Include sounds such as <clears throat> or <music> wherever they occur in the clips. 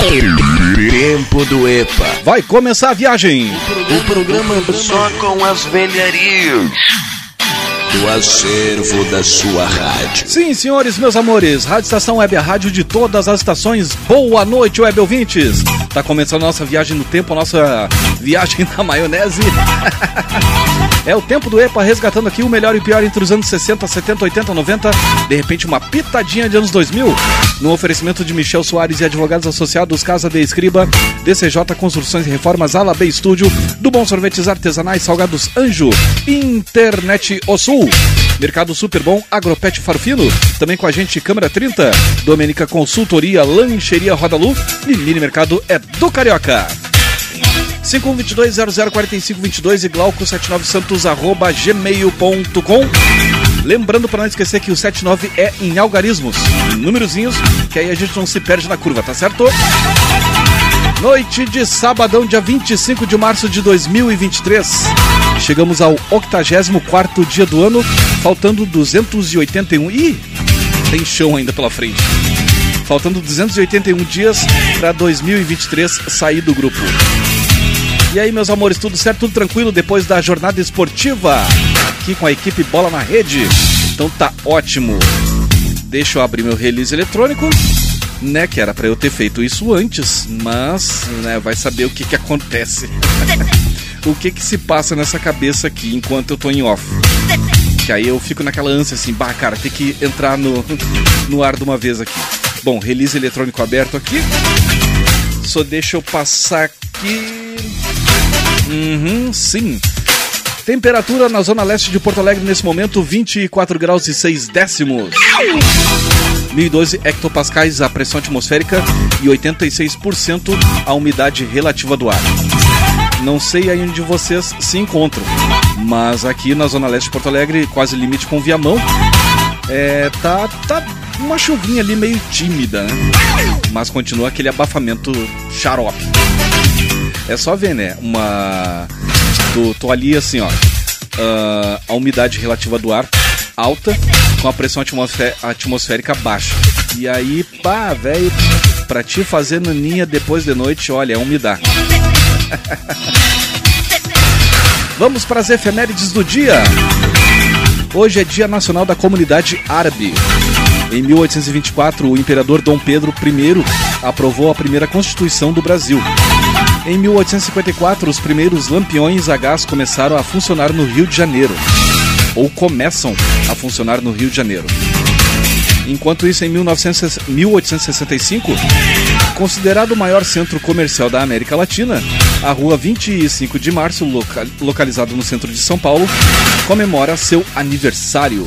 Tempo do EPA. Vai começar a viagem. O programa só com as velharias do acervo da sua rádio. Sim, senhores, meus amores, Rádio Estação Web, a rádio de todas as estações. Boa noite, web ouvintes. Tá começando a nossa viagem no tempo, a nossa viagem <laughs> na maionese. <laughs> é o tempo do EPA resgatando aqui o melhor e o pior entre os anos 60, 70, 80, 90. De repente, uma pitadinha de anos 2000. No oferecimento de Michel Soares e advogados associados, Casa de Escriba, DCJ Construções e Reformas, Ala B Estúdio, do Bom Sorvetes Artesanais, Salgados Anjo, Internet O Sul. Mercado Super Bom, Agropet Farfino, também com a gente Câmara 30, Domênica Consultoria, Lancheria Rodalu e Mini Mercado é do Carioca. 5122-004522 e glauco79santos arroba gmail.com Lembrando para não esquecer que o 79 é em algarismos, em númerozinhos, que aí a gente não se perde na curva, tá certo? Noite de sabadão, dia 25 de março de 2023. Chegamos ao 84 dia do ano, faltando 281. Ih, tem chão ainda pela frente. Faltando 281 dias para 2023 sair do grupo. E aí, meus amores, tudo certo, tudo tranquilo depois da jornada esportiva? Aqui com a equipe Bola na Rede. Então tá ótimo. Deixa eu abrir meu release eletrônico, né? Que era para eu ter feito isso antes, mas né, vai saber o que que acontece. <laughs> o que que se passa nessa cabeça aqui enquanto eu tô em off. Que aí eu fico naquela ânsia assim, bah, cara, tem que entrar no, no ar de uma vez aqui. Bom, release eletrônico aberto aqui. Só deixa eu passar aqui. Uhum, sim. Temperatura na zona leste de Porto Alegre nesse momento 24 graus e 6 décimos. 1012 hectopascais a pressão atmosférica e 86% a umidade relativa do ar. Não sei aí onde vocês se encontram, mas aqui na zona leste de Porto Alegre, quase limite com Viamão, é, tá, tá uma chuvinha ali meio tímida, né? Mas continua aquele abafamento xarope. É só ver, né? Uma. Tô, tô ali assim, ó. Uh, a umidade relativa do ar alta, com a pressão atmosfé atmosférica baixa. E aí, pá, velho, pra te fazer naninha depois de noite, olha, é umidade. <laughs> Vamos para as efemérides do dia. Hoje é Dia Nacional da Comunidade Árabe. Em 1824, o imperador Dom Pedro I aprovou a primeira Constituição do Brasil. Em 1854, os primeiros lampiões a gás começaram a funcionar no Rio de Janeiro. Ou começam a funcionar no Rio de Janeiro. Enquanto isso, em 1900, 1865, considerado o maior centro comercial da América Latina, a rua 25 de março, loca localizada no centro de São Paulo, comemora seu aniversário.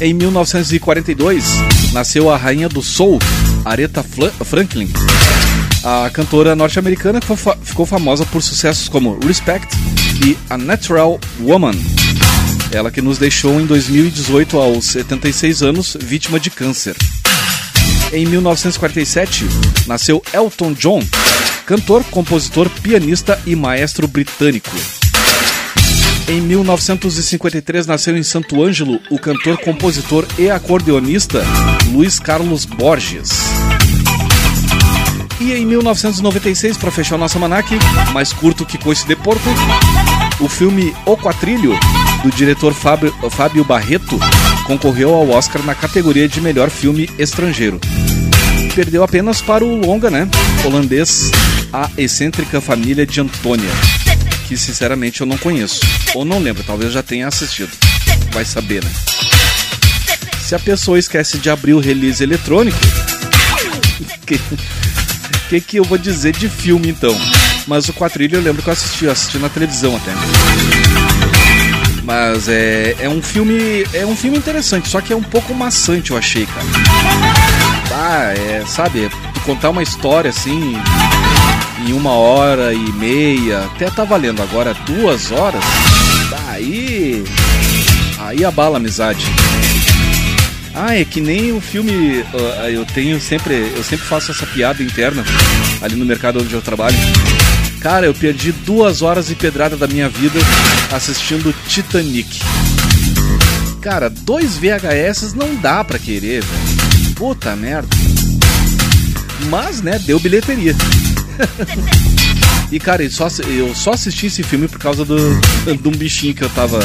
Em 1942, nasceu a rainha do soul, Aretha Franklin. A cantora norte-americana ficou famosa por sucessos como Respect e A Natural Woman. Ela que nos deixou em 2018 aos 76 anos, vítima de câncer. Em 1947, nasceu Elton John, cantor, compositor, pianista e maestro britânico. Em 1953 nasceu em Santo Ângelo o cantor, compositor e acordeonista Luiz Carlos Borges. E em 1996, para fechar o nosso almanac, mais curto que Coice de Porto, o filme O Quatrilho, do diretor Fábio, Fábio Barreto, concorreu ao Oscar na categoria de melhor filme estrangeiro. Perdeu apenas para o longa, né? Holandês A Excêntrica Família de Antônia, que sinceramente eu não conheço. Ou não lembro, talvez já tenha assistido. Vai saber, né? Se a pessoa esquece de abrir o release eletrônico, <laughs> que, que eu vou dizer de filme então? Mas o Quatrilho eu lembro que eu assisti, eu assisti na televisão até. Mas é, é um filme. É um filme interessante, só que é um pouco maçante, eu achei, cara. Ah, é, sabe, contar uma história assim. em uma hora e meia, até tá valendo. Agora duas horas, aí. Aí abala a amizade. Ah, é que nem o filme. Eu tenho sempre. Eu sempre faço essa piada interna ali no mercado onde eu trabalho. Cara, eu perdi duas horas e pedrada da minha vida assistindo Titanic. Cara, dois VHS não dá pra querer, velho. Puta merda. Mas, né, deu bilheteria. e, cara, eu só, eu só assisti esse filme por causa do, de um bichinho que eu tava.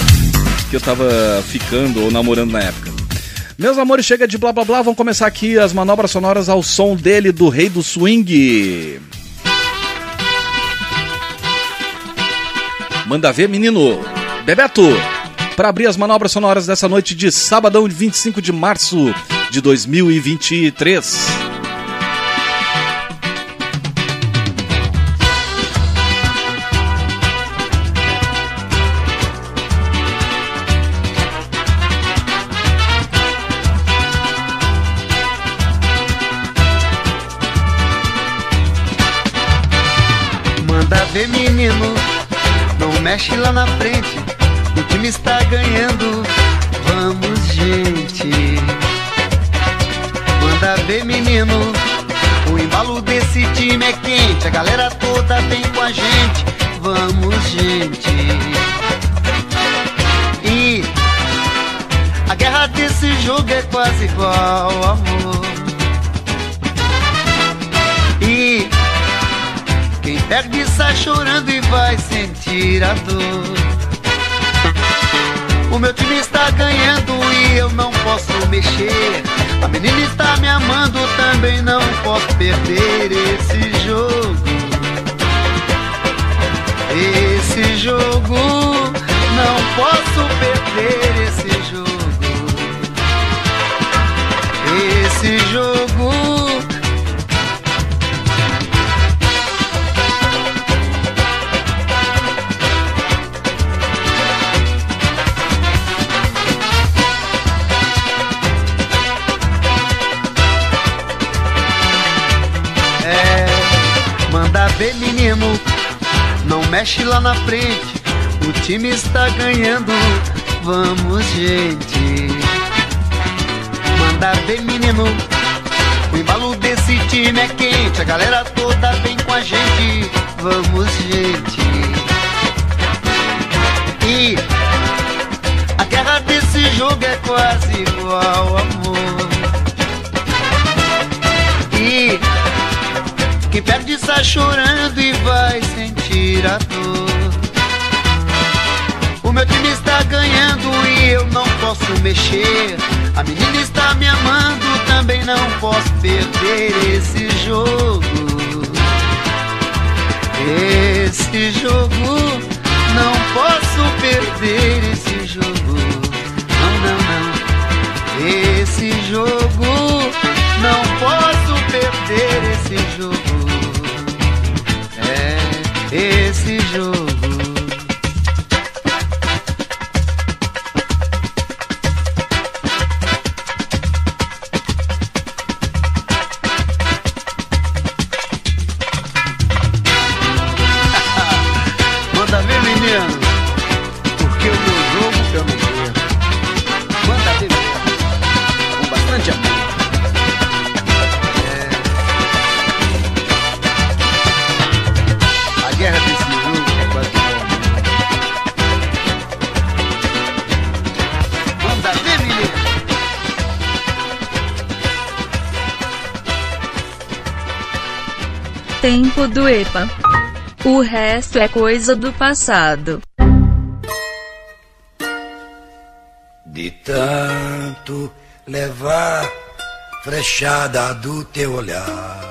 que eu tava ficando ou namorando na época. Meus amores, chega de blá blá blá, vamos começar aqui as manobras sonoras ao som dele, do Rei do Swing. Manda ver, menino. Bebeto, para abrir as manobras sonoras dessa noite de sabadão, 25 de março de 2023. Mexe lá na frente. O time está ganhando. Vamos, gente. Manda ver, menino. O embalo desse time é quente. A galera toda vem com a gente. Vamos, gente. E a guerra desse jogo é quase igual, amor. Perde sai chorando e vai sentir a dor. O meu time está ganhando e eu não posso mexer. A menina está me amando, também não posso perder esse jogo. Esse jogo, não posso perder esse jogo. Esse jogo. Mexe lá na frente. O time está ganhando, vamos, gente. Manda ver, menino, o embalo desse time é quente. A galera toda vem com a gente, vamos, gente. E a guerra desse jogo é quase igual, amor. E quem perde está chorando e vai sentir a dor. O meu time está ganhando e eu não posso mexer. A menina está me amando, também não posso perder esse jogo. Esse jogo, não posso perder esse jogo. Não, não, não. Esse jogo, não posso perder esse jogo. O resto é coisa do passado. De tanto levar frechada do teu olhar.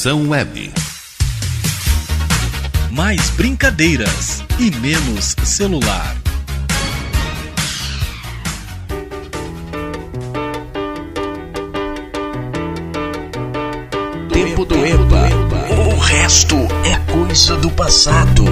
Conexão Web. Mais brincadeiras e menos celular. Tempo do EPA. O resto é coisa do passado.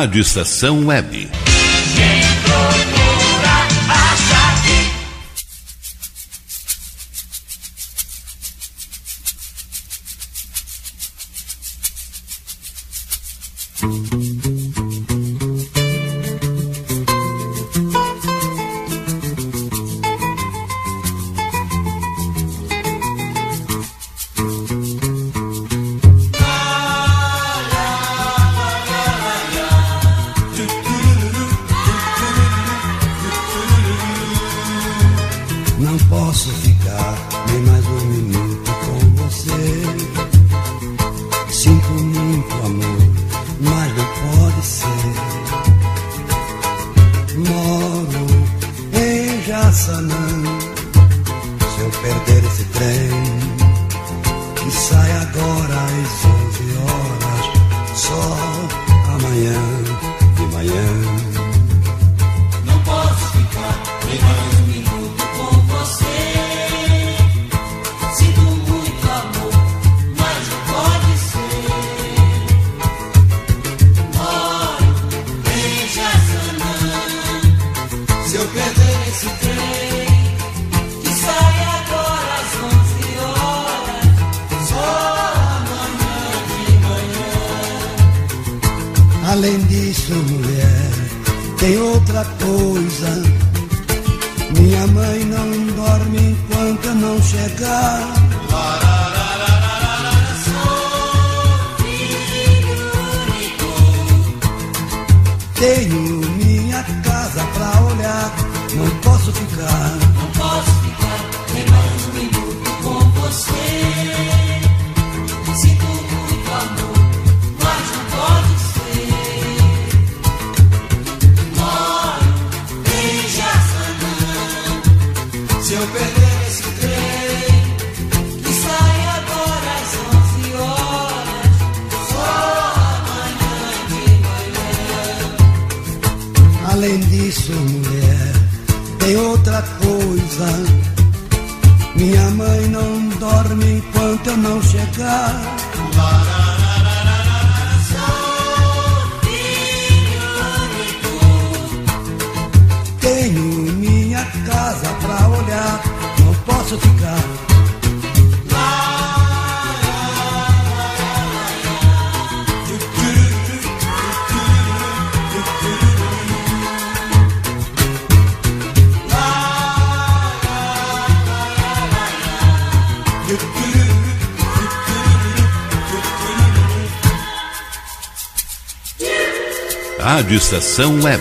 Rádio Estação Web. Estação Web.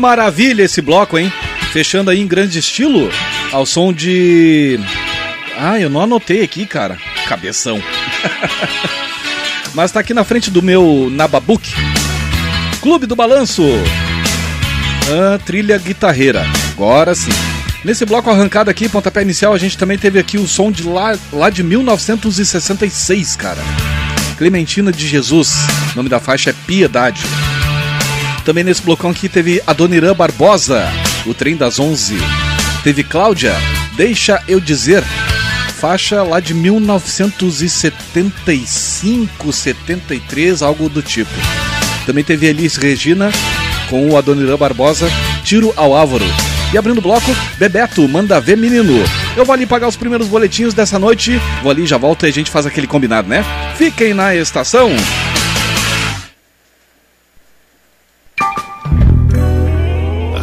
Maravilha esse bloco, hein? Fechando aí em grande estilo, ao som de. Ah, eu não anotei aqui, cara. Cabeção. <laughs> Mas tá aqui na frente do meu Nababook. Clube do Balanço. Ah, trilha guitarreira. Agora sim. Nesse bloco arrancado aqui, pontapé inicial, a gente também teve aqui o som de lá, lá de 1966, cara. Clementina de Jesus. O nome da faixa é Piedade. Também nesse blocão aqui teve Adoniran Barbosa, o trem das 11. Teve Cláudia, Deixa Eu Dizer, faixa lá de 1975, 73, algo do tipo. Também teve Elis Regina com o Adoniran Barbosa, Tiro ao Álvaro. E abrindo o bloco, Bebeto, manda ver menino. Eu vou ali pagar os primeiros boletinhos dessa noite, vou ali, já volto e a gente faz aquele combinado, né? Fiquem na estação.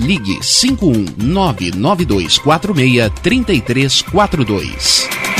ligue 51992463342.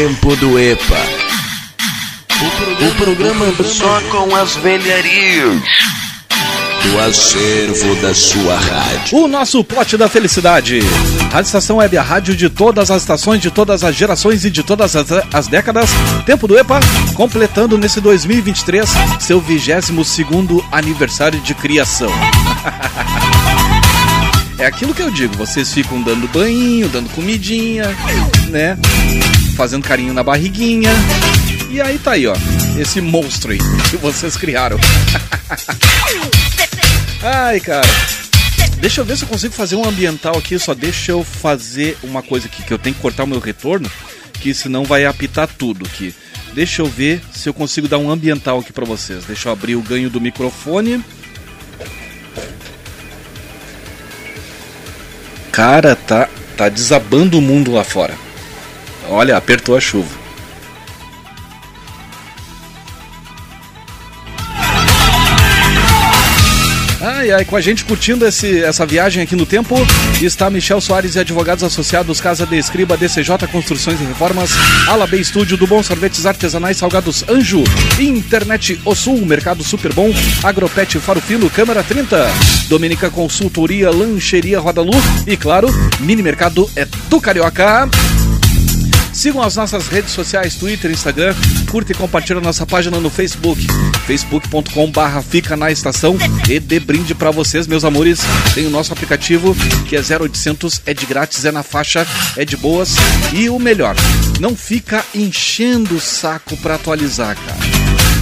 Tempo do EPA. O programa só com as velharias do acervo da sua rádio. O nosso pote da felicidade. Rádio Estação Web, a rádio de todas as estações, de todas as gerações e de todas as, as décadas. Tempo do EPA, completando nesse 2023 seu 22 segundo aniversário de criação. <laughs> É aquilo que eu digo, vocês ficam dando banho, dando comidinha, né? Fazendo carinho na barriguinha. E aí tá aí, ó. Esse monstro aí que vocês criaram. <laughs> Ai, cara. Deixa eu ver se eu consigo fazer um ambiental aqui. Só deixa eu fazer uma coisa aqui, que eu tenho que cortar o meu retorno, que senão vai apitar tudo aqui. Deixa eu ver se eu consigo dar um ambiental aqui pra vocês. Deixa eu abrir o ganho do microfone. Cara, tá, tá desabando o mundo lá fora. Olha, apertou a chuva. Ai, com a gente curtindo esse, essa viagem aqui no tempo está Michel Soares e advogados associados Casa de Escriba, DCJ Construções e Reformas, Ala B Estúdio do Bom Sorvetes Artesanais Salgados Anjo, Internet O Sul, Mercado Super Bom, Agropet Faro Fino, Câmara 30, Dominica Consultoria, Lancheria Roda Lu e, claro, Mini Mercado é do Carioca. Sigam as nossas redes sociais, Twitter, Instagram, curta e compartilha nossa página no Facebook, facebook.com barra fica na estação. E dê brinde pra vocês, meus amores. Tem o nosso aplicativo que é 0800, é de grátis, é na faixa, é de boas. E o melhor, não fica enchendo o saco pra atualizar, cara.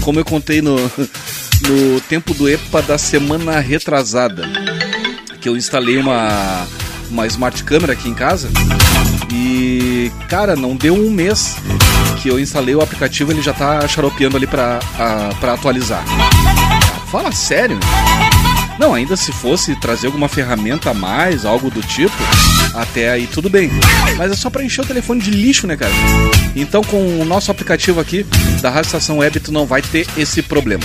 Como eu contei no, no tempo do EPA da semana retrasada, que eu instalei uma, uma smart câmera aqui em casa cara, não deu um mês que eu instalei o aplicativo, ele já tá xaropeando ali pra, a, pra atualizar. Fala sério. Não, ainda se fosse trazer alguma ferramenta a mais, algo do tipo, até aí tudo bem. Mas é só pra encher o telefone de lixo, né, cara? Então com o nosso aplicativo aqui da Rádio Estação Web, tu não vai ter esse problema.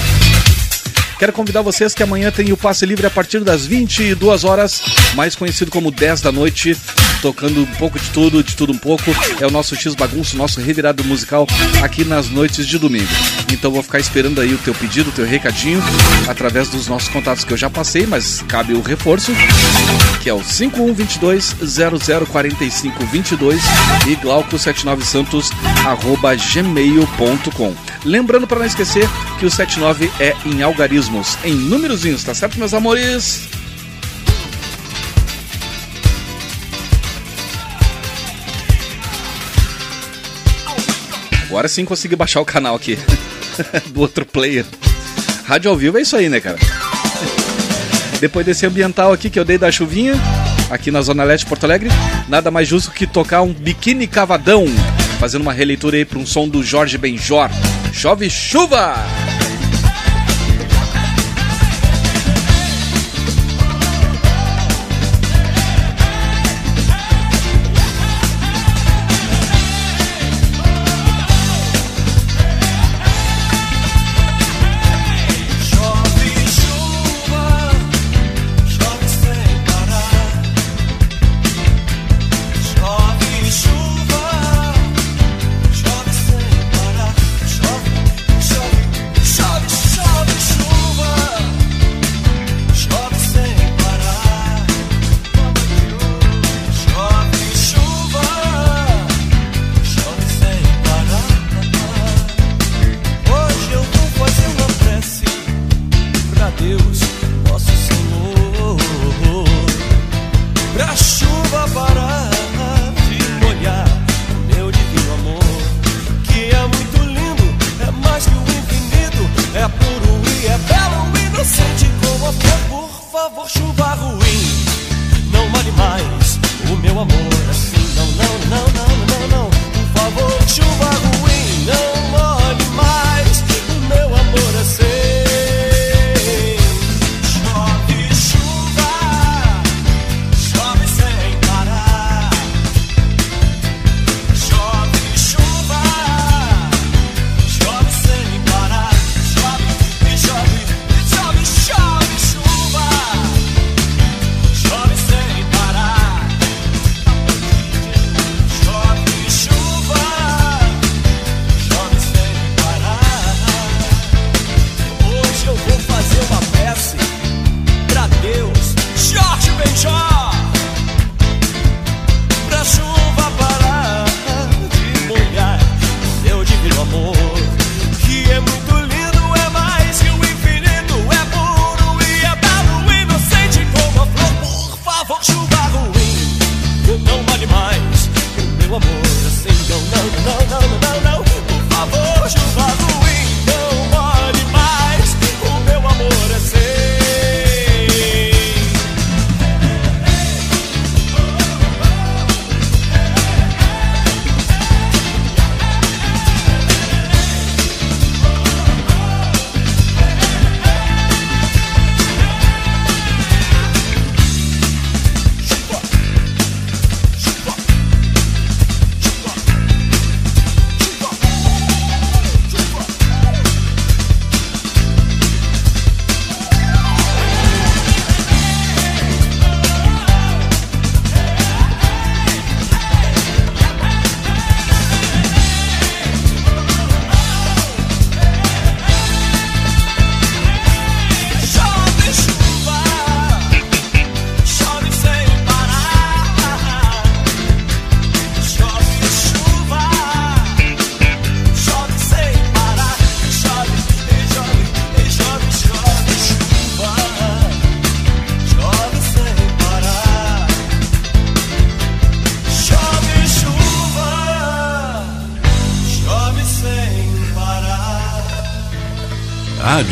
Quero convidar vocês que amanhã tem o passe livre a partir das 22 horas, mais conhecido como 10 da noite, tocando um pouco de tudo, de tudo um pouco. É o nosso X bagunço, nosso revirado musical aqui nas noites de domingo. Então vou ficar esperando aí o teu pedido, o teu recadinho, através dos nossos contatos que eu já passei, mas cabe o reforço, que é o 5122 004522 e glauco79santos arroba gmail.com. Lembrando para não esquecer que o 79 é em algarismos, em númerozinhos, tá certo, meus amores? Agora sim consegui baixar o canal aqui <laughs> do outro player. Rádio ao vivo é isso aí, né, cara? Depois desse ambiental aqui que eu dei da chuvinha, aqui na Zona Leste de Porto Alegre, nada mais justo que tocar um biquíni cavadão, fazendo uma releitura aí para um som do Jorge Benjor. Chove chuva!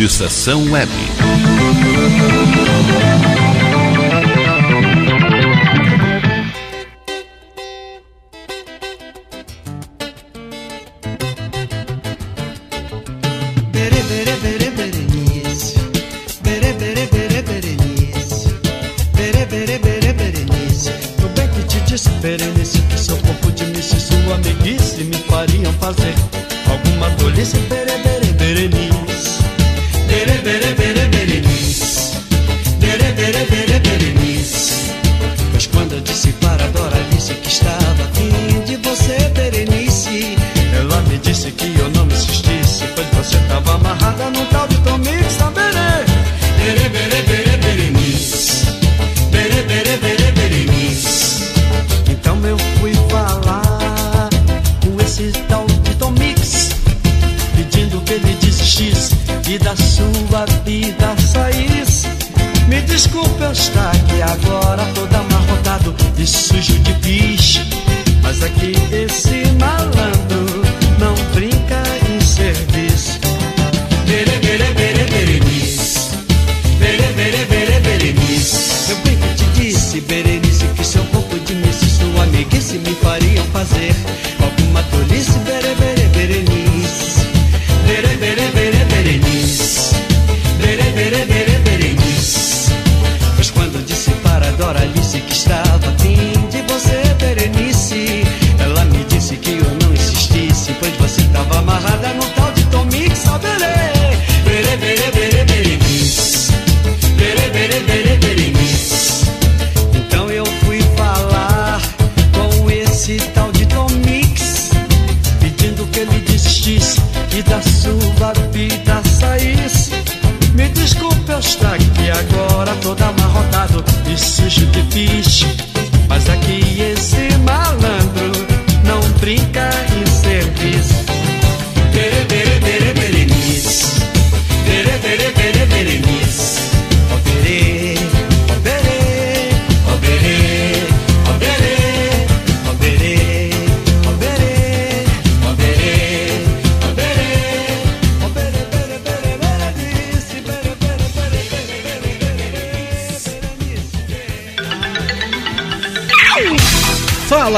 Estação Web. Quando eu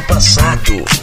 Do passado.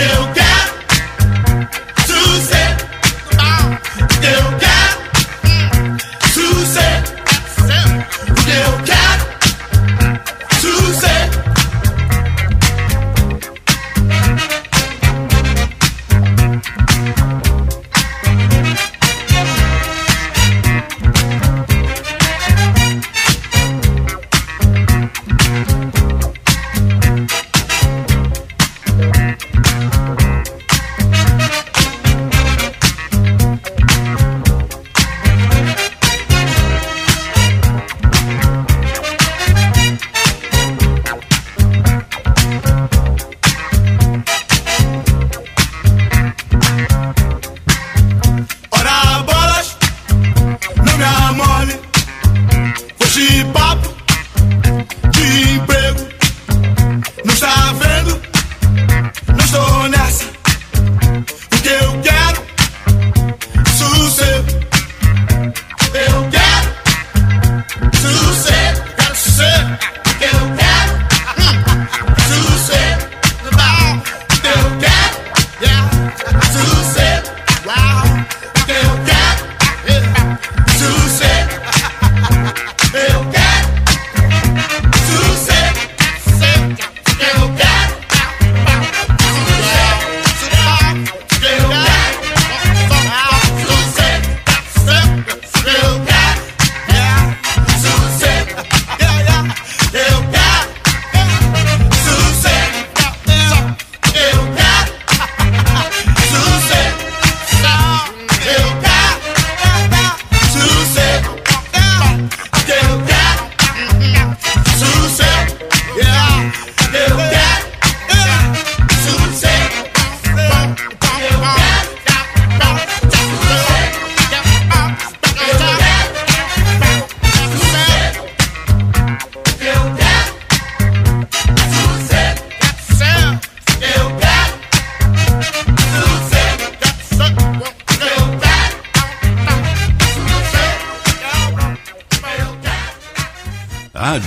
Eu quero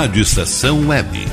Rádio Estação Web.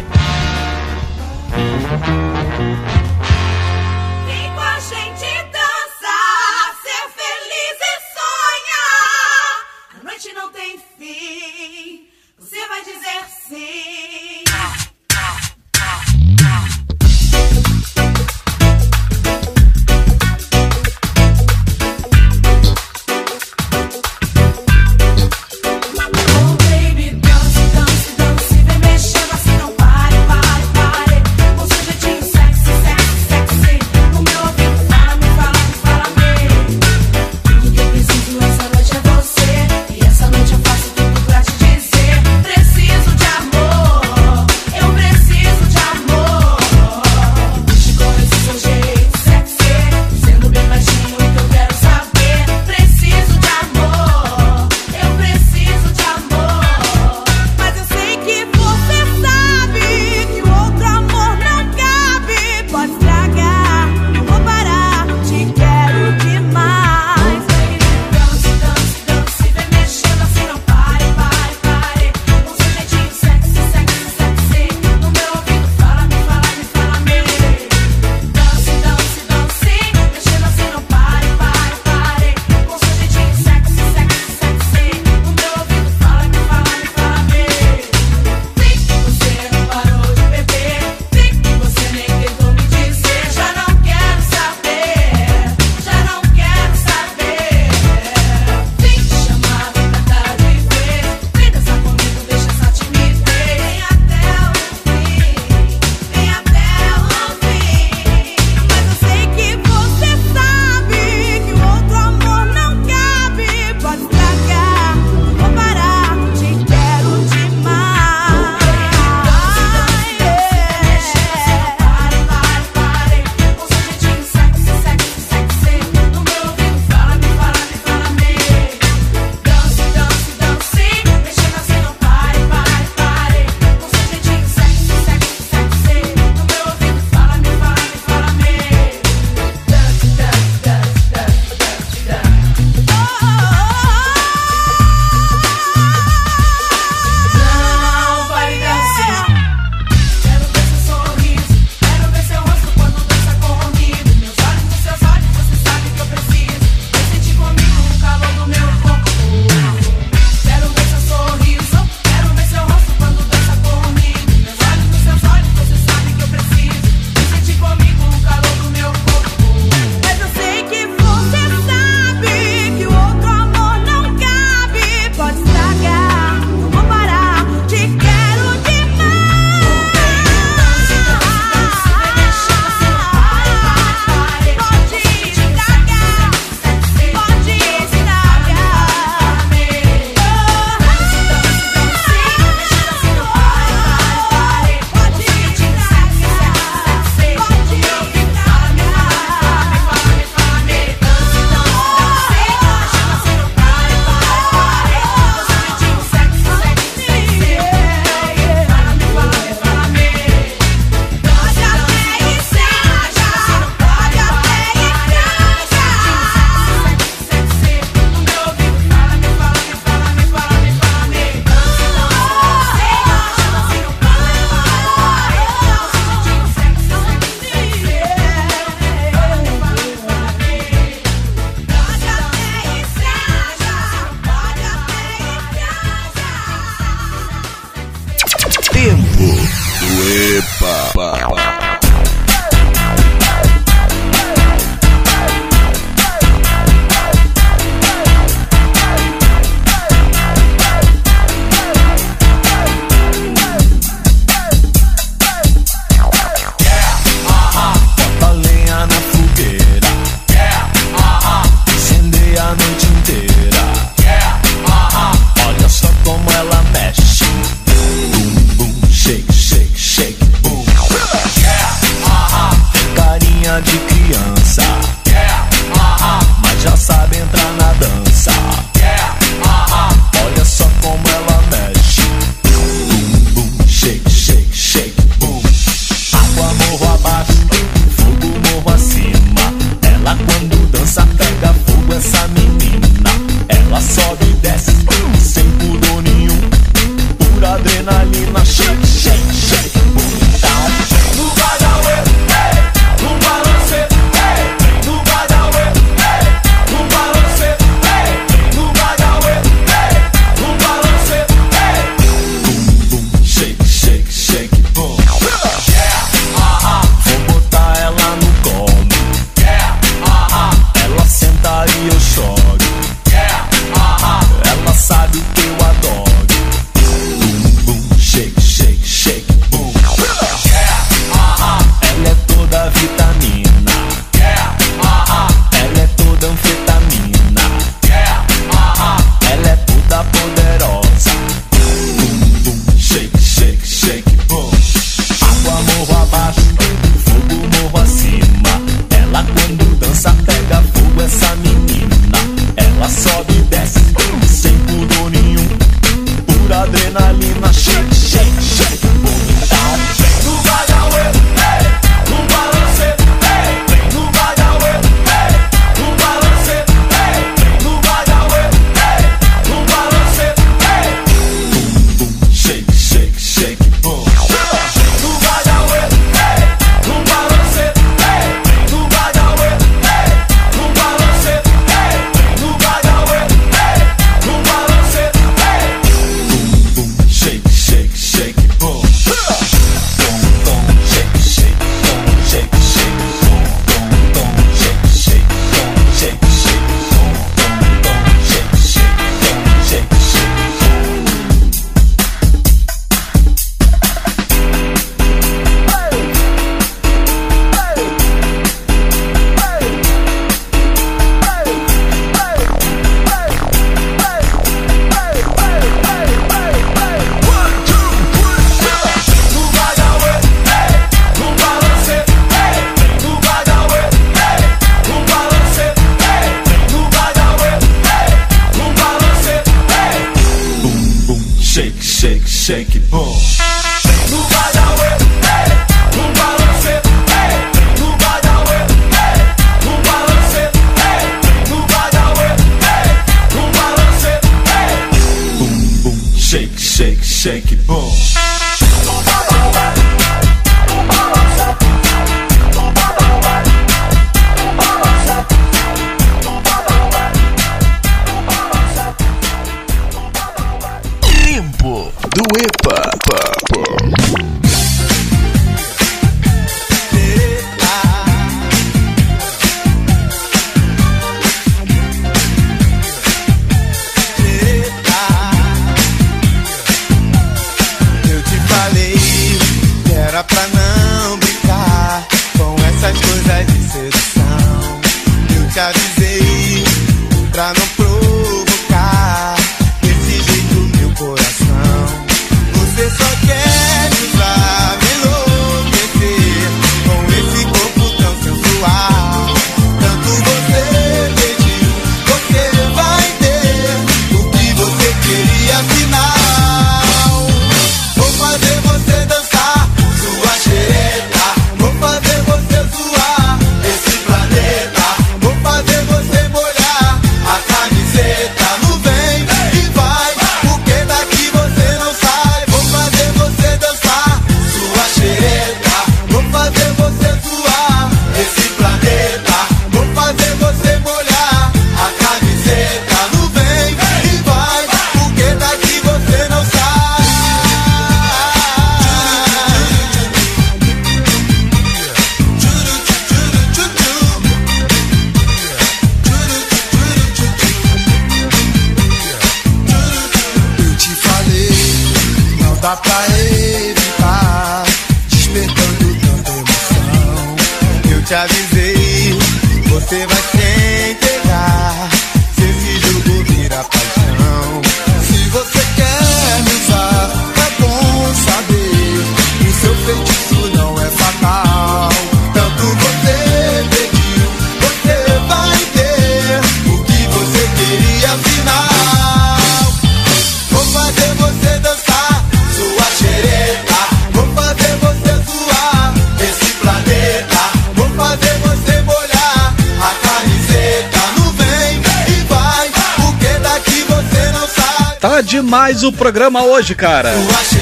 Demais o programa hoje, cara.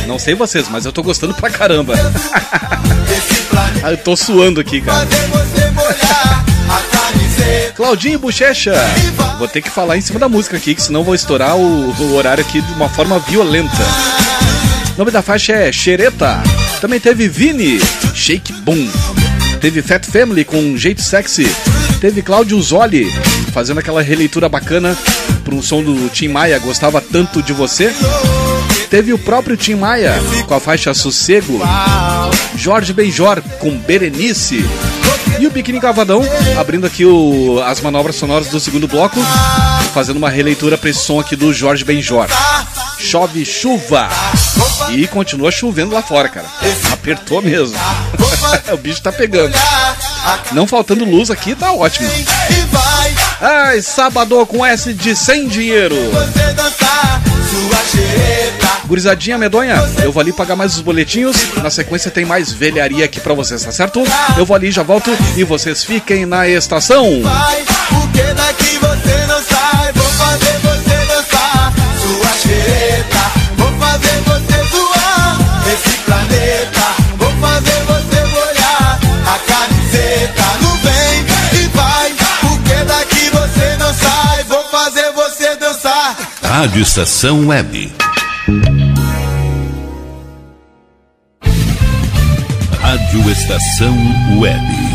Não sei vocês, mas eu tô gostando pra caramba. Ah, <laughs> eu tô suando aqui, cara. Claudinho Bochecha. Vou ter que falar em cima da música aqui, que senão vou estourar o, o horário aqui de uma forma violenta. O nome da faixa é Xereta. Também teve Vini, Shake Boom. Teve Fat Family com jeito sexy. Teve Cláudio Zoli fazendo aquela releitura bacana para um som do Tim Maia, Gostava Tanto de Você. Teve o próprio Tim Maia com a faixa Sossego. Jorge Benjor com Berenice. E o Biquíni Cavadão abrindo aqui o, as manobras sonoras do segundo bloco, fazendo uma releitura para esse som aqui do Jorge Benjor. Chove chuva. E continua chovendo lá fora, cara. Apertou mesmo. <laughs> o bicho tá pegando. Não faltando luz aqui, tá ótimo. Ai, sábado com S de sem dinheiro. Gurizadinha medonha, eu vou ali pagar mais os boletinhos. Na sequência tem mais velharia aqui pra vocês, tá certo? Eu vou ali, já volto e vocês fiquem na estação. Porque daqui você não sai, vou fazer. Sua xereta, vou fazer você zoar. Esse planeta, vou fazer você molhar. A camiseta no vem e vai. Porque daqui você não sai, vou fazer você dançar. Rádio Estação Web. Rádio Estação Web.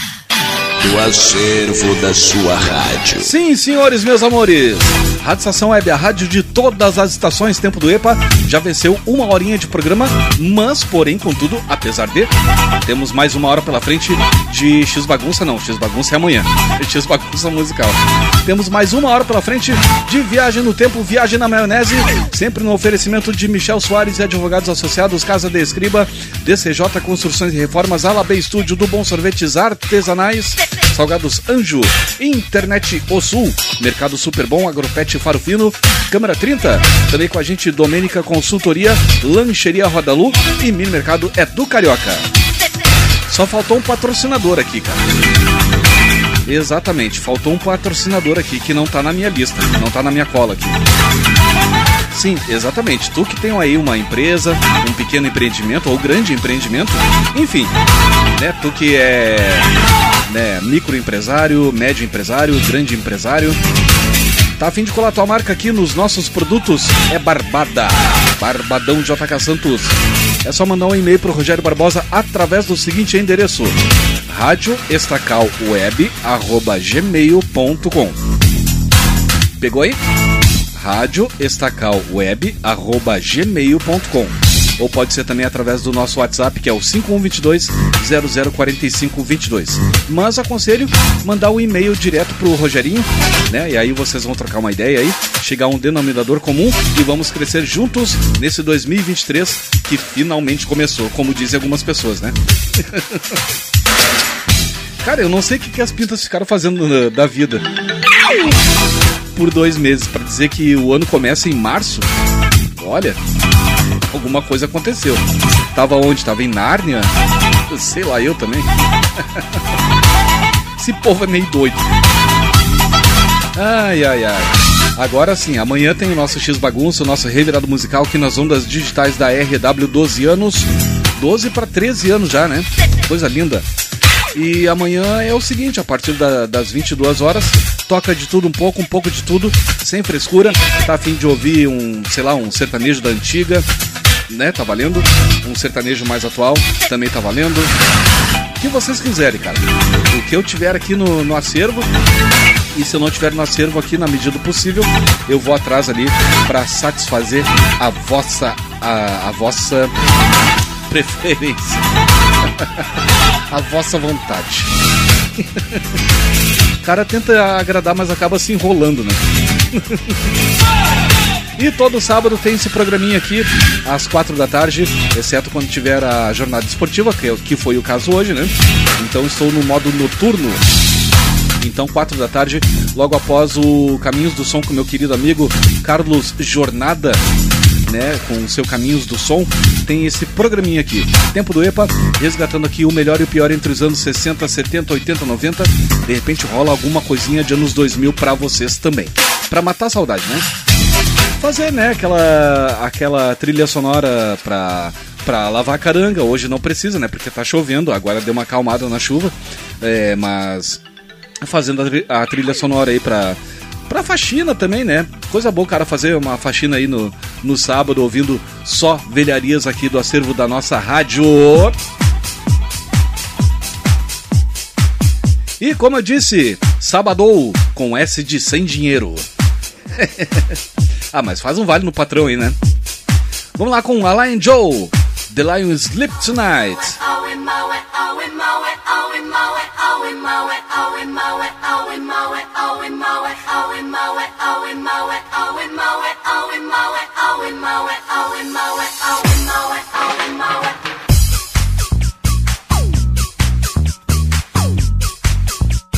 do acervo da sua rádio. Sim, senhores, meus amores. Rádio Estação Web, a rádio de todas as estações Tempo do EPA, já venceu uma horinha de programa, mas, porém, contudo, apesar de, temos mais uma hora pela frente de X Bagunça, não, X Bagunça é amanhã, <laughs> X Bagunça musical. Temos mais uma hora pela frente de Viagem no Tempo, Viagem na Maionese, sempre no oferecimento de Michel Soares e Advogados Associados, Casa de Escriba, DCJ Construções e Reformas, Alabê Estúdio do Bom Sorvetes Artesanais, Salgados Anjo, Internet O Sul, Mercado Super Bom, Agropet Faro Fino, Câmara 30, também com a gente Domênica Consultoria, Lancheria Rodalu e Mini Mercado é do Carioca. Só faltou um patrocinador aqui, cara. Exatamente, faltou um patrocinador aqui que não tá na minha lista, não tá na minha cola aqui. Sim, exatamente. Tu que tem aí uma empresa, um pequeno empreendimento ou grande empreendimento, enfim, né? Tu que é né, microempresário, médio empresário, grande empresário, Tá a fim de colar tua marca aqui nos nossos produtos? É Barbada. Barbadão JK Santos. É só mandar um e-mail pro Rogério Barbosa através do seguinte endereço: radioestacalweb@gmail.com. Pegou aí? radioestacalweb@gmail.com ou pode ser também através do nosso WhatsApp, que é o 5122 004522. Mas aconselho mandar um e-mail direto pro Rogerinho, né? E aí vocês vão trocar uma ideia aí, chegar a um denominador comum e vamos crescer juntos nesse 2023 que finalmente começou, como dizem algumas pessoas, né? <laughs> Cara, eu não sei o que, que as pintas ficaram fazendo na- da vida por dois meses para dizer que o ano começa em março. Olha, alguma coisa aconteceu. Tava onde? Tava em Nárnia? Sei lá, eu também. <laughs> Esse povo é meio doido. Ai, ai, ai. Agora sim, amanhã tem o nosso X Bagunça, o nosso revirado musical aqui nas ondas digitais da RW 12 anos. 12 para 13 anos já, né? Coisa linda. E amanhã é o seguinte, a partir da- das 22 horas, toca de tudo um pouco, um pouco de tudo, sem frescura. Tá a fim de ouvir um, sei lá, um sertanejo da antiga, né? Tá valendo. Um sertanejo mais atual, também tá valendo. O que vocês quiserem, cara. O que eu tiver aqui no, no acervo, e se eu não tiver no acervo aqui, na medida do possível, eu vou atrás ali para satisfazer a vossa, a, a vossa preferência. <laughs> a vossa vontade. O <laughs> cara tenta agradar, mas acaba se enrolando, né? <laughs> E todo sábado tem esse programinha aqui, às quatro da tarde, exceto quando tiver a jornada esportiva, que, é que foi o caso hoje, né? Então estou no modo noturno. Então, quatro da tarde, logo após o Caminhos do Som com meu querido amigo Carlos Jornada, né, com o seu Caminhos do Som, tem esse programinha aqui. Tempo do EPA, resgatando aqui o melhor e o pior entre os anos 60, 70, 80, 90. De repente rola alguma coisinha de anos 2000 pra vocês também. Pra matar a saudade, né? Fazer, né, aquela, aquela trilha sonora pra, pra lavar caranga. Hoje não precisa, né, porque tá chovendo, agora deu uma acalmada na chuva. É, mas fazendo a trilha sonora aí pra, pra faxina também, né? Coisa boa, cara, fazer uma faxina aí no, no sábado, ouvindo só velharias aqui do acervo da nossa rádio. E como eu disse, sábado com S de sem dinheiro. <laughs> ah, mas faz um vale no patrão aí, né? Vamos lá com a Lion Joe, The Lion Sleep Tonight.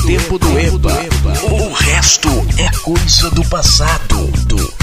Tempo do EPA. Resto é coisa do passado. Do, do,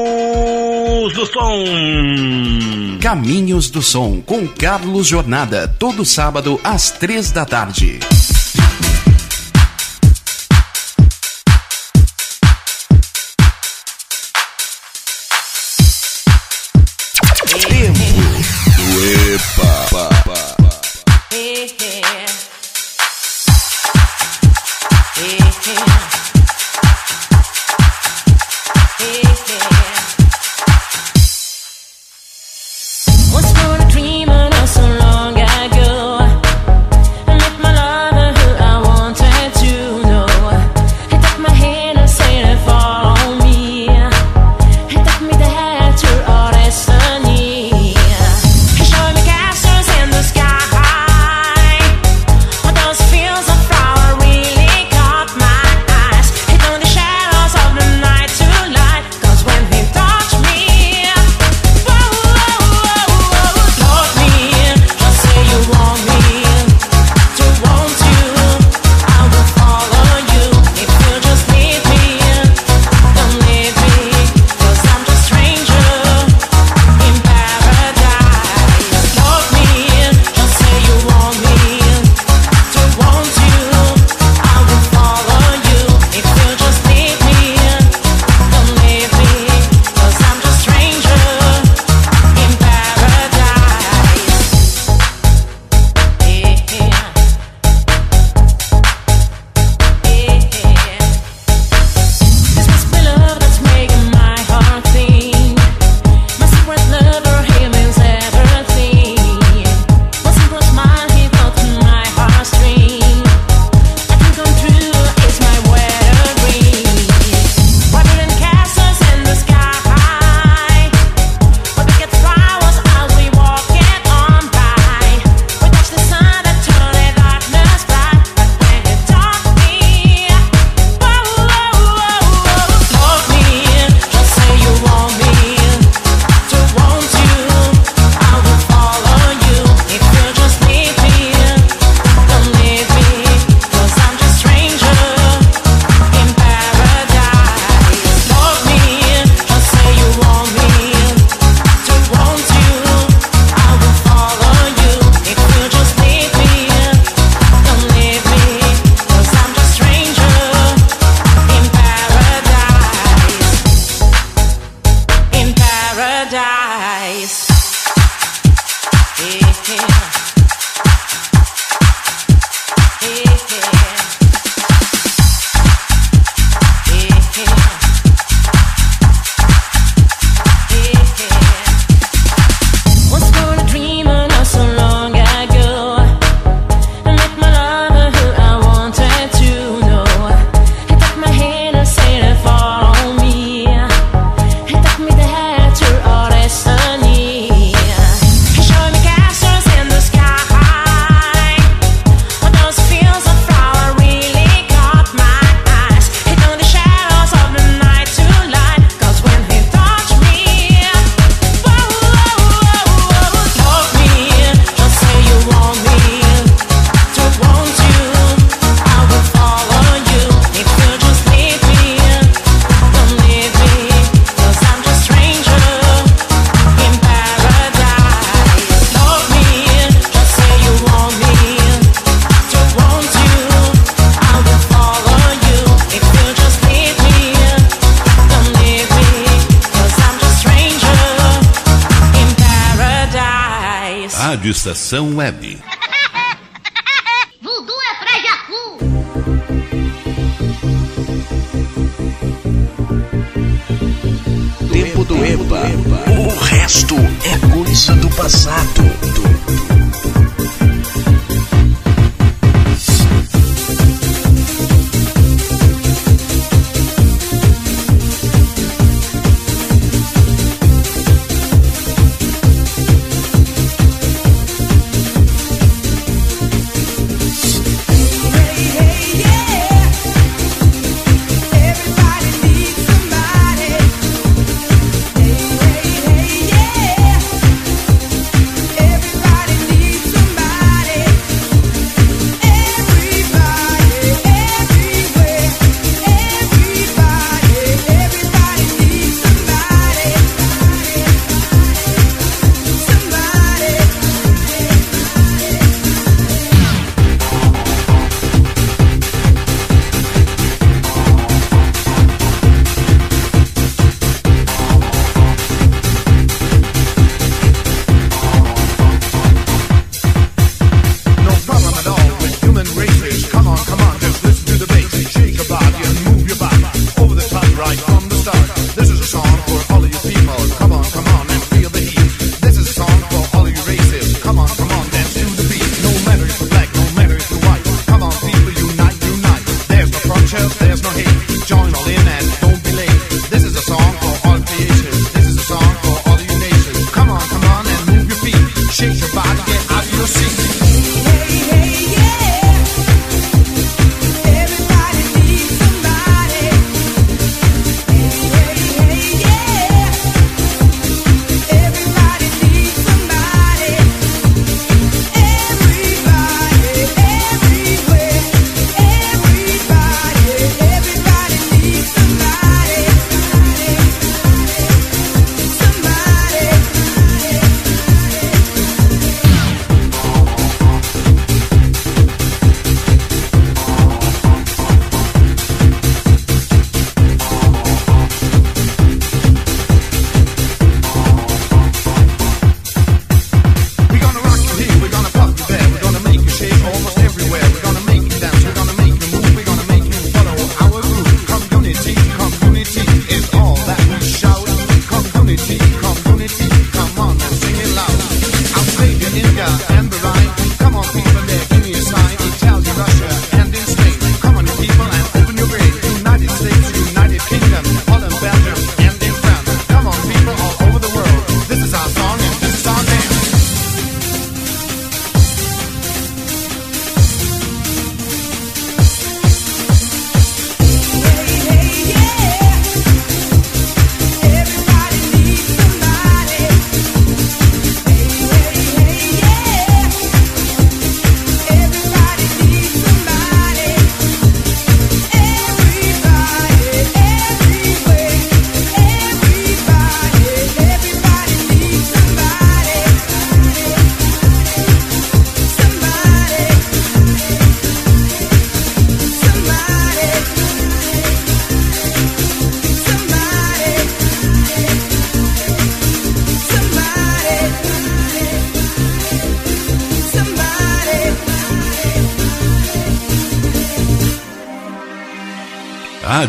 Caminhos do Som. Caminhos do Som com Carlos Jornada, todo sábado às três da tarde.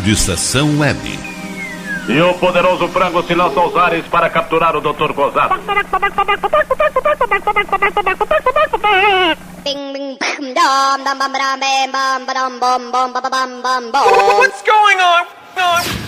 Rádio Estação Web. E o poderoso frango se lança aos ares para capturar o Dr. Gozado. What's going on?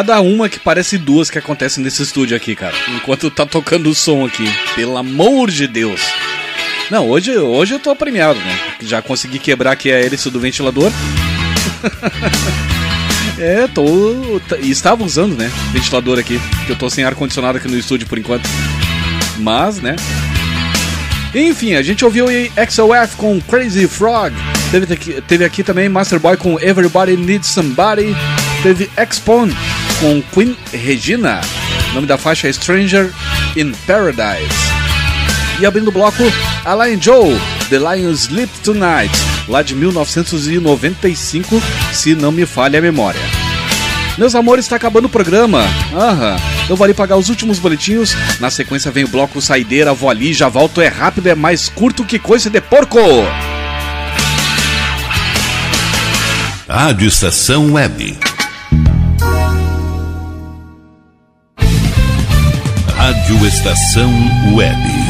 Cada uma que parece duas que acontecem nesse estúdio aqui, cara. Enquanto tá tocando o som aqui. Pelo amor de Deus. Não, hoje, hoje eu tô premiado, né? Já consegui quebrar aqui a hélice do ventilador. <laughs> é, tô. t- E estava usando, né? Ventilador aqui. Que eu tô sem ar-condicionado aqui no estúdio por enquanto. Mas, né? Enfim, a gente ouviu aí XOF com Crazy Frog. Teve aqui, teve aqui também Master Boy com Everybody Needs Somebody. Teve Expon com Queen Regina. O nome da faixa é Stranger in Paradise. E abrindo o bloco, Alain Joe, The Lion Sleep Tonight, lá de 1995, se não me falha a memória. Meus amores, está acabando o programa. Aham. Eu vou ali pagar os últimos boletinhos. Na sequência vem o bloco Saideira, vou ali, já volto. É rápido, é mais curto que coisa de porco. Rádio Estação Web. Rádio Estação Web.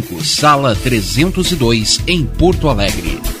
sala 302, em Porto Alegre.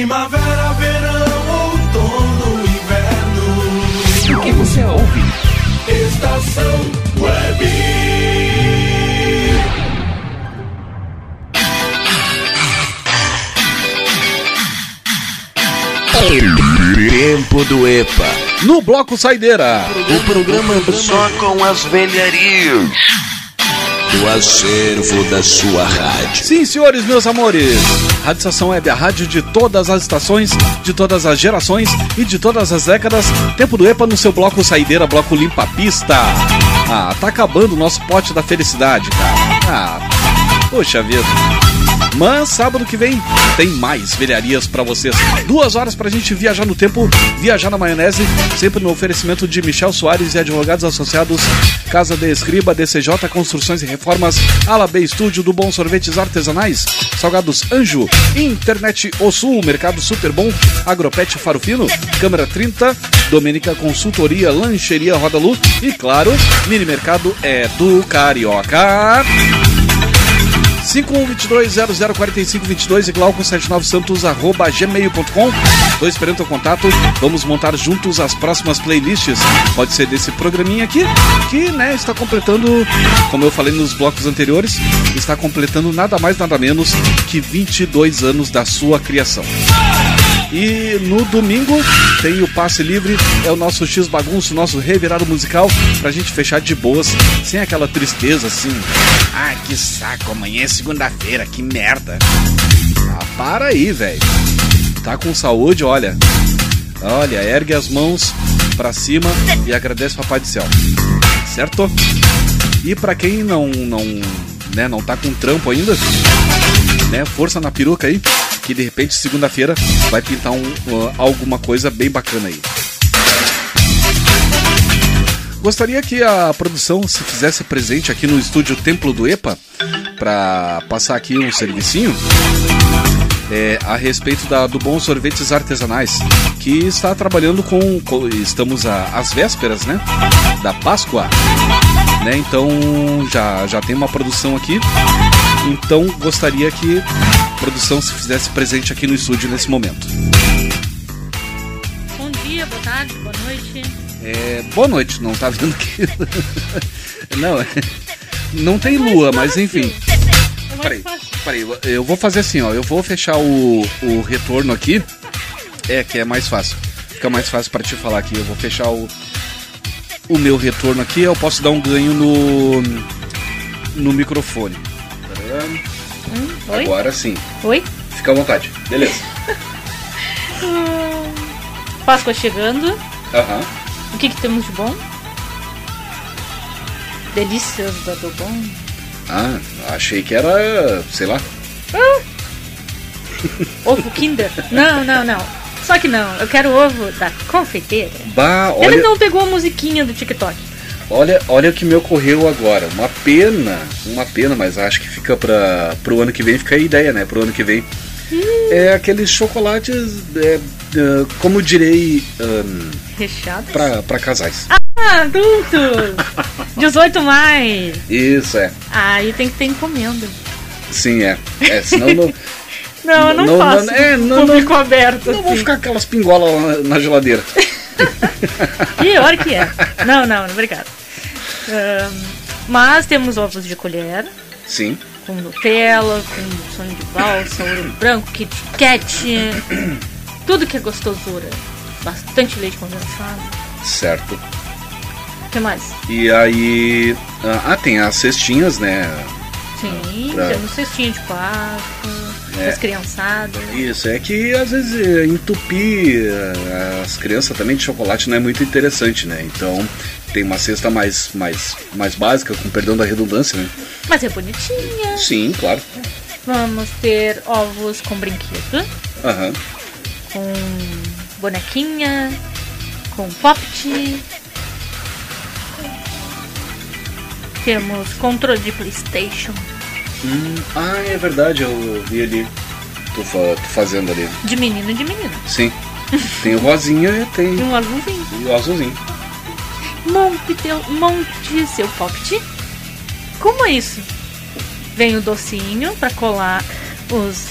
Primavera, verão, outono, inverno. O que você ouve? Estação Web. Tempo do EPA. No bloco Saideira. O programa só com as velharias. Do acervo da sua rádio. Sim, senhores, meus amores. Rádio Estação Web, a rádio de todas as estações, de todas as gerações e de todas as décadas. Tempo do EPA no seu bloco Saideira, bloco Limpa Pista. Ah, tá acabando o nosso pote da felicidade, cara. Ah, poxa vida. Mas sábado que vem tem mais velharias pra vocês. Duas horas pra gente viajar no tempo, viajar na maionese, sempre no oferecimento de Michel Soares e advogados associados, Casa de Escriba, DCJ Construções e Reformas, Ala B Estúdio do Bom Sorvetes Artesanais, Salgados Anjo, Internet O Sul, Mercado Super Bom, Agropet Farofino, Câmara 30, Domênica Consultoria, Lancheria Roda Lu e, claro, Mini Mercado é do Carioca. 5122-004522 e glauco79santos arroba gmail.com Tô esperando o contato, vamos montar juntos as próximas playlists, pode ser desse programinha aqui, que né, está completando, como eu falei nos blocos anteriores, está completando nada mais nada menos que 22 anos da sua criação. E no domingo tem o passe livre, é o nosso X bagunço, nosso revirado musical, pra gente fechar de boas, sem aquela tristeza assim. Ah, que saco, amanhã é segunda-feira, que merda. Ah, para aí, velho. Tá com saúde, olha. Olha, ergue as mãos pra cima e agradece o Papai do Céu. Certo? E pra quem não não, né, não tá com trampo ainda, né, força na peruca aí, que de repente segunda-feira vai pintar um, uh, alguma coisa bem bacana aí. Gostaria que a produção se fizesse presente aqui no estúdio Templo do EPA para passar aqui um servicinho é, a respeito da, do Bom Sorvetes Artesanais, que está trabalhando com. com estamos a- às vésperas, né? Da Páscoa. Né, então já, já tem uma produção aqui. Então gostaria que a produção se fizesse presente aqui no estúdio nesse momento. Bom dia, boa tarde, boa noite. É, boa noite, não tá vendo que. <laughs> não, é- não tem lua, mas enfim. Peraí, peraí, eu- vou fazer assim, ó. Eu vou fechar o, o retorno aqui. É, que é mais fácil. Fica mais fácil pra te falar aqui. Eu vou fechar o, o meu retorno aqui. Eu posso dar um ganho no, no microfone. Hum? Agora sim. Oi? Fica à vontade. Beleza. <laughs> Páscoa chegando. Aham. O que, que temos de bom? Delícias do bom. Ah, achei que era, sei lá. Ah! Ovo Kinder? Não, não, não. Só que não. Eu quero ovo da confeiteira. Bah, Ele olha, não pegou a musiquinha do TikTok. olha, olha o que me ocorreu agora. Uma pena, uma pena, mas acho que fica para pro ano que vem, fica a ideia, né? Pro ano que vem. É aqueles chocolates, é, é, como direi, ahn, Recheado? pra, pra casais. Ah, adultos! <laughs> 18 mais! Isso, é. Aí tem que ter encomenda. Sim, é. É, senão não, <laughs> Não, eu não, Não, faço. não, é, não, público aberto. não vão assim. ficar aquelas pingolas lá na, na geladeira. <laughs> Pior que é. Não, não, obrigado. Mas temos ovos de colher, Sim. com Nutella, com sonho de valsa, ouro branco, Kit Kat, <clears throat> tudo que é gostosura. Bastante leite condensado. Certo. O que mais? E aí. Ah, tem as cestinhas, né? Sim, Pra- temos cestinha de Páscoa, É. das criançadas. Isso, é que às vezes eh, entupir eh, as crianças também de chocolate não é muito interessante, né? Então tem uma cesta mais, mais, mais básica, com perdão da redundância, né? Mas é bonitinha. Sim, claro. Vamos ter ovos com brinquedo, Aham. com bonequinha, com pop-it. Temos controle de Playstation, Hum, ah, é verdade, eu vi ali. Tô, tô fazendo ali. de menino e de menina. Sim. Tem o rosinha e tem E um azulzinho. o azulzinho. Monte, teu, monte seu pop-it. Como é isso? Vem o docinho para colar os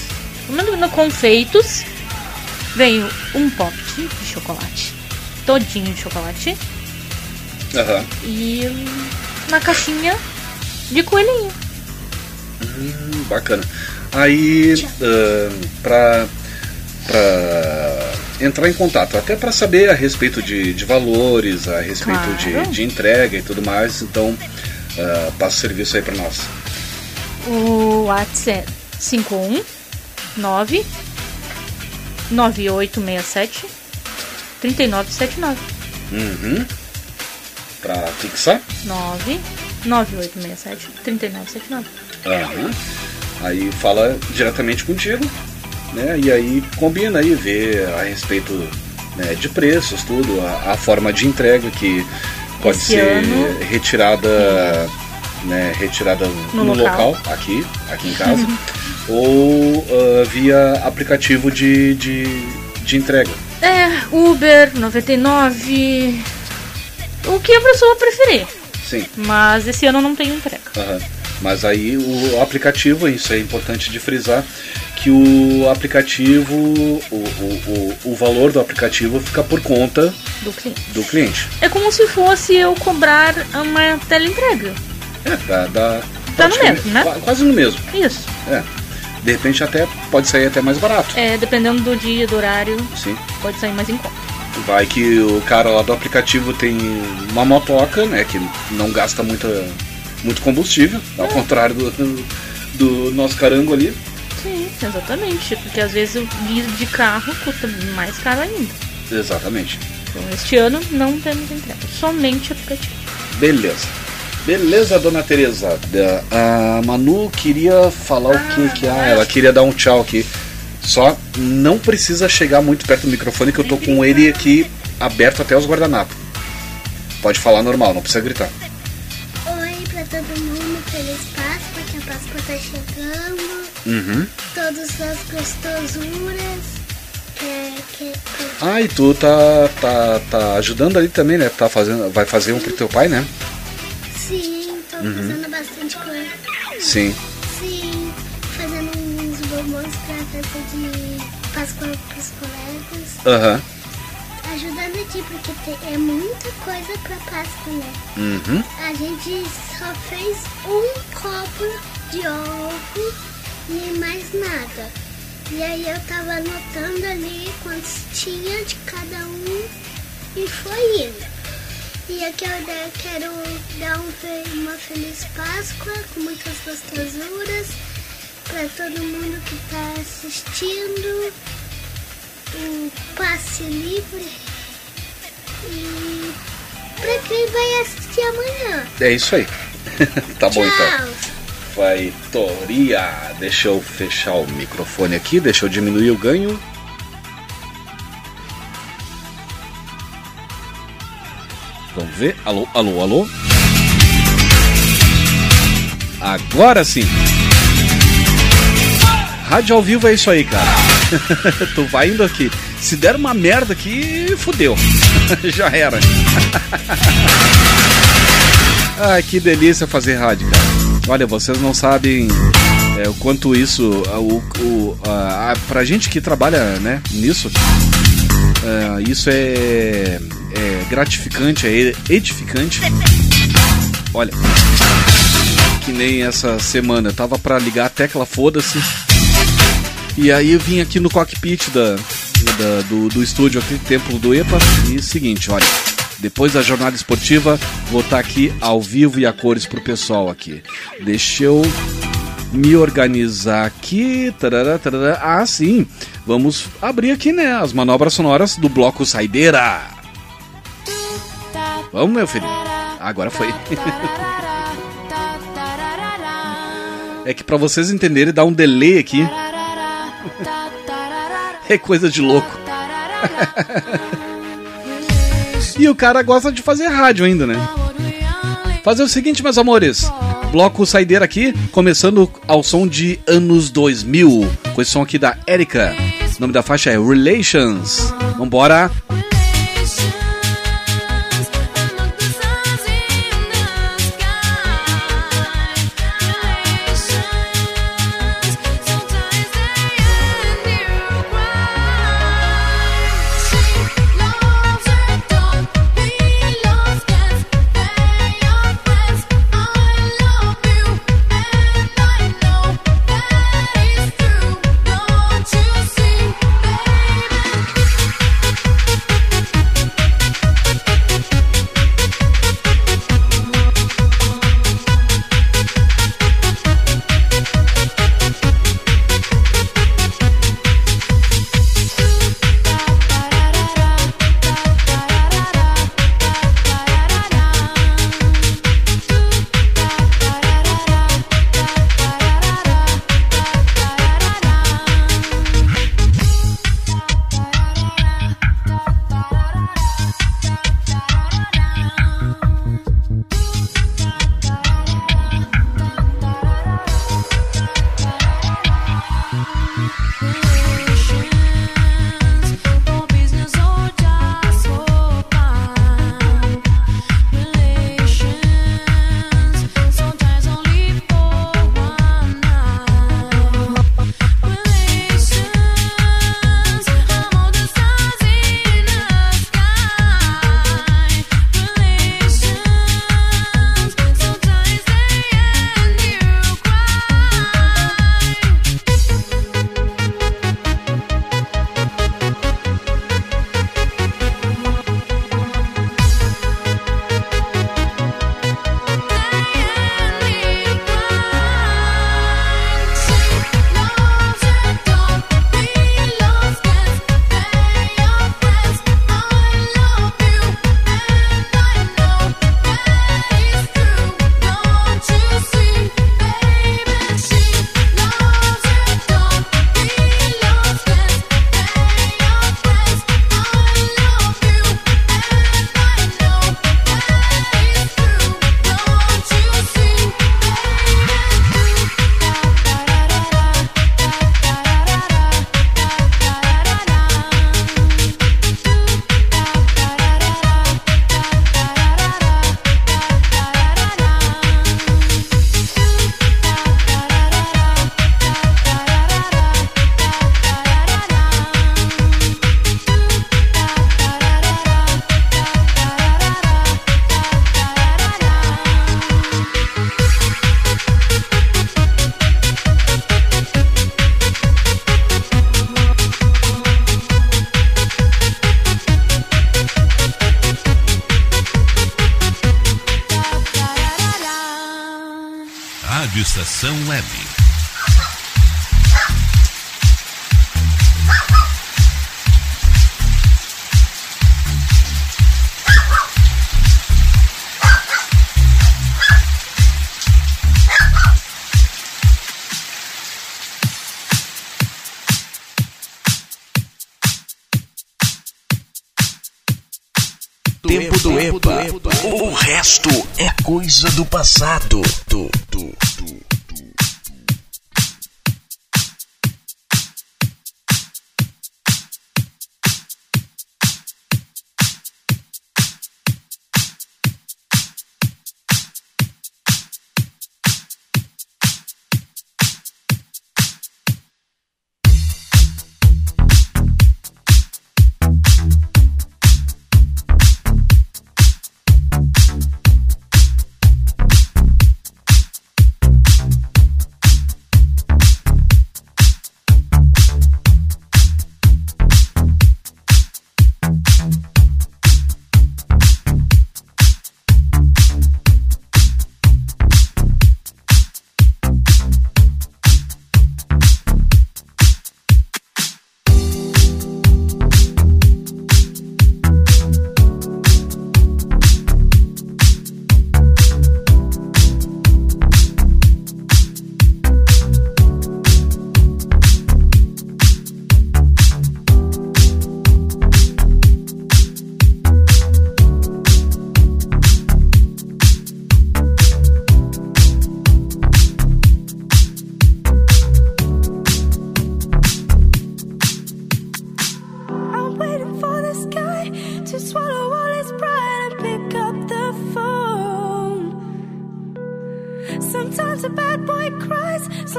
no, no confeitos. Vem um pop-it de chocolate. Todinho de chocolate. Aham. E na caixinha de coelhinho. Hum, bacana. Aí, pra, pra entrar em contato, até pra saber a respeito de, de valores, a respeito Claro. de, de entrega e tudo mais, então ah, passa o serviço aí pra nós. O WhatsApp é 519 9867 3979 Uhum. Pra fixar? 9 9867 3979 Aham. Aí fala diretamente contigo, né? E aí combina aí, vê a respeito né, de preços, tudo, a, a forma de entrega que pode Esse ser ano- retirada, né, retirada no, No local. local. aqui, aqui em casa, <laughs> ou ah, via aplicativo de, de, de entrega. É, Uber 99 O que a pessoa preferir Sim. Mas esse ano não tem entrega Aham. Mas aí o aplicativo, isso é importante de frisar, que o aplicativo, o, o, o, o valor do aplicativo fica por conta do cliente do cliente. É como se fosse eu cobrar uma teleentrega É, dá, dá Tá no mesmo, né? qua- Quase no mesmo. Isso É. De repente até pode sair até mais barato. É, dependendo do dia, do horário Sim. Pode sair mais em conta Vai que o cara lá do aplicativo tem uma motoca, né? Que não gasta muita, muito combustível, ao contrário do, do nosso carango ali. Sim, exatamente Porque às vezes o guia de carro custa mais caro ainda Exatamente. Então este ano não temos entrega Somente aplicativo Beleza. Beleza, dona Tereza. A Manu queria falar o que que ah, ela queria dar um tchau aqui. Só não precisa chegar muito perto do microfone que eu tô com ele aqui aberto até os guardanapos. Pode falar normal, não precisa gritar. Uhum. Todas as gostosuras. Que, que, que... Ah, e tu tá, tá, tá ajudando ali também, né? Tá fazendo, vai fazer um pro teu pai, né? Sim, tô Uhum. fazendo bastante coisa. Sim. Sim, fazendo uns bombons pra festa de Páscoa pros colegas. Aham. Ajudando aqui, porque te- é muita coisa pra Páscoa, né? Uhum. A gente só fez um copo de ovo e mais nada. E aí eu tava anotando ali quantos tinha de cada um e foi indo. E aqui eu de- quero dar um uma feliz Páscoa com muitas gostosuras para todo mundo que está assistindo o passe livre e para quem vai assistir amanhã. É isso aí. <laughs> tá bom então. Faitoria. Deixa eu fechar o microfone aqui, deixa eu diminuir o ganho. Vamos ver. Alô, alô, alô. Agora sim. Rádio ao vivo é isso aí, cara. <laughs> tu vai indo aqui. Se der uma merda aqui, fudeu. <laughs> Já era. <laughs> Ai, que delícia fazer rádio, cara. Olha, vocês não sabem é, o quanto isso, o, o, a, a, pra gente que trabalha né, nisso, é, isso é, é gratificante, é edificante. Olha, que nem essa semana, eu tava pra ligar a tecla, foda-se. E aí eu vim aqui no cockpit da, da- do, do estúdio aqui, Templo do EPA, e seguinte, olha. Depois da jornada esportiva, vou estar aqui ao vivo e a cores pro pessoal aqui. Deixa eu me organizar aqui. Tarará, tarará. Ah, sim. Vamos abrir aqui, né? As manobras sonoras do bloco Saideira. Vamos, meu filho. Agora foi. <laughs> É que pra vocês entenderem, dá um delay aqui. <laughs> É coisa de louco. <laughs> E o cara gosta de fazer rádio ainda, né? Fazer o seguinte, meus amores. Bloco Saideira aqui, começando ao som de anos 2000. Com esse som aqui da Erika. O nome da faixa é Relations. Vambora.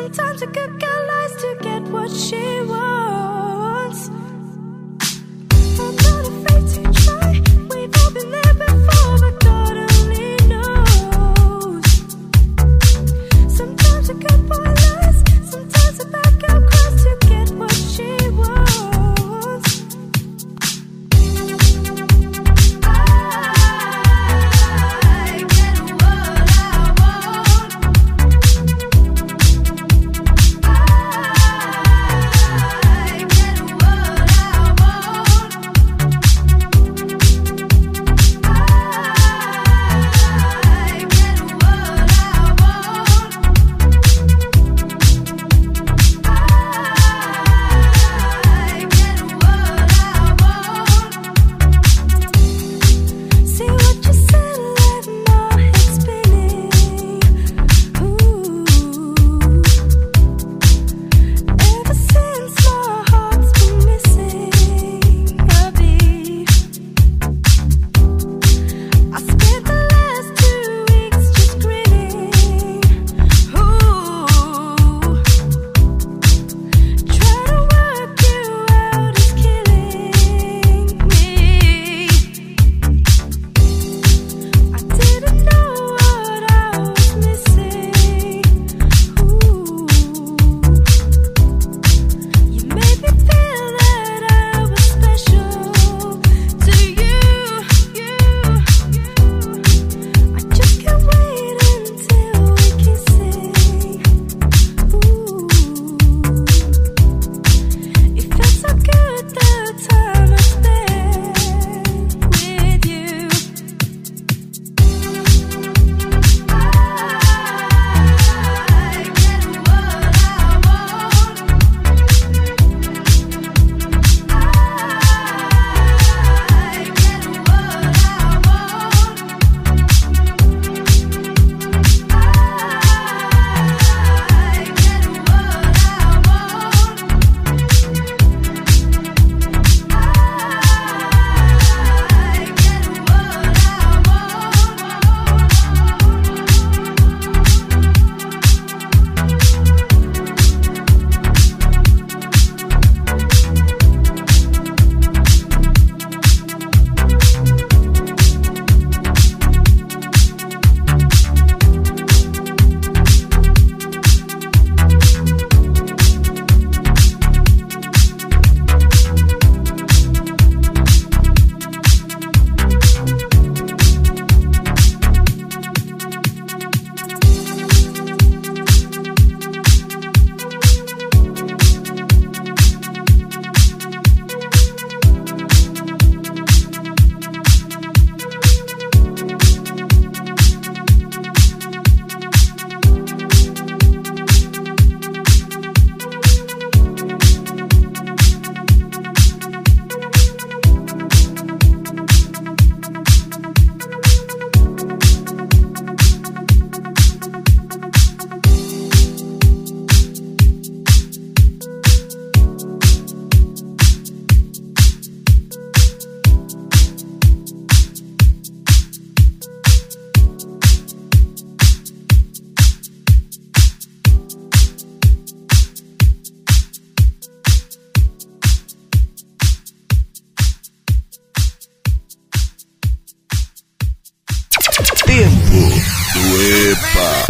Sometimes a good girl lies to get what she wants.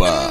EPA.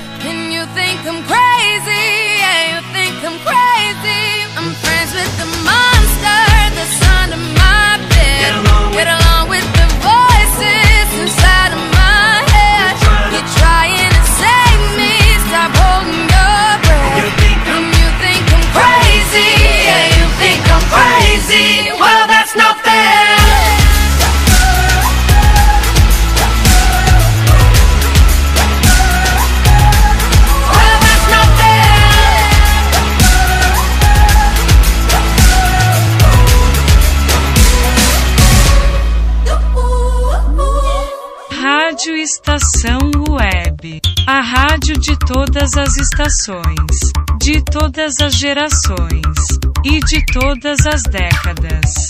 De todas as estações, de todas as gerações e de todas as décadas.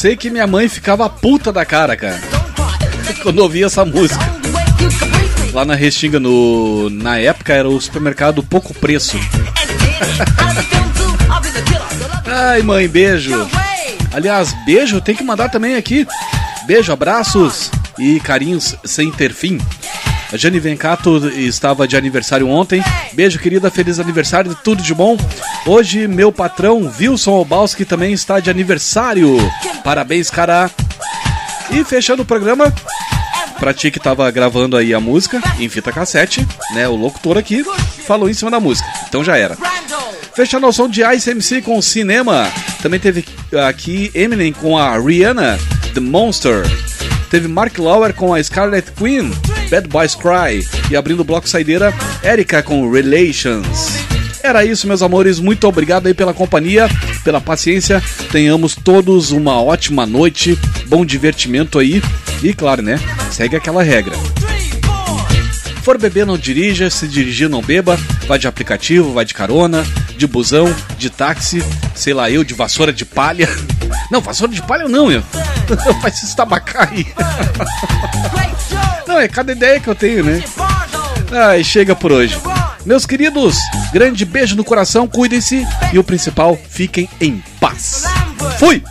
Sei que minha mãe ficava puta da cara, cara. <laughs> Quando ouvia essa música. Lá na Restinga, no, na época, era o supermercado Pouco Preço. <laughs> Ai, mãe, beijo. Aliás, beijo tem que mandar também aqui. Beijo, abraços e carinhos sem ter fim. A Jane Vencato estava de aniversário ontem. Beijo, querida, feliz aniversário, tudo de bom. Hoje, meu patrão Wilson Obalski também está de aniversário. Parabéns, cara. E fechando o programa, pra ti que tava gravando aí a música em fita cassete, né? O locutor aqui falou em cima da música, então já era. Fechando o som de Ice MC com cinema. Também teve aqui Eminem com a Rihanna, The Monster. Teve Mark Lauer com a Scarlet Queen, Bad Boys Cry. E abrindo o bloco saideira, Erika com Relations. Era isso, meus amores. Muito obrigado aí pela companhia, pela paciência. Tenhamos todos uma ótima noite, bom divertimento aí. E claro, né? Segue aquela regra. For beber, não dirija. Se dirigir, não beba. Vai de aplicativo, vai de carona, de busão, de táxi, sei lá, eu de vassoura de palha. <laughs> Não, vassoura de palha não, eu. Faz esse tabacaí. Não, é cada ideia que eu tenho, né? Ai, chega por hoje. Meus queridos, grande beijo no coração, cuidem-se e o principal, fiquem em paz. Fui!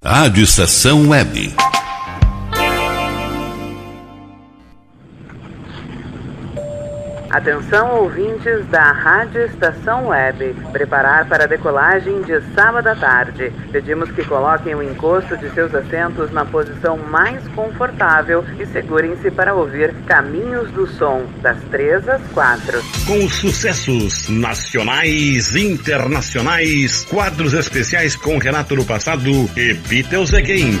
Rádio Estação Web. Atenção ouvintes da Rádio Estação Web. Preparar para a decolagem de sábado à tarde. Pedimos que coloquem o encosto de seus assentos na posição mais confortável e segurem-se para ouvir Caminhos do Som, das 3 às 4. Com os sucessos nacionais, internacionais, quadros especiais com Renato no passado e Beatles Again.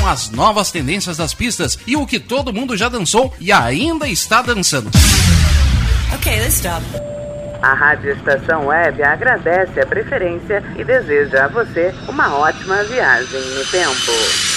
com as novas tendências das pistas e o que todo mundo já dançou e ainda está dançando. Ok, let's stop. A Rádio Estação Web agradece a preferência e deseja a você uma ótima viagem no tempo.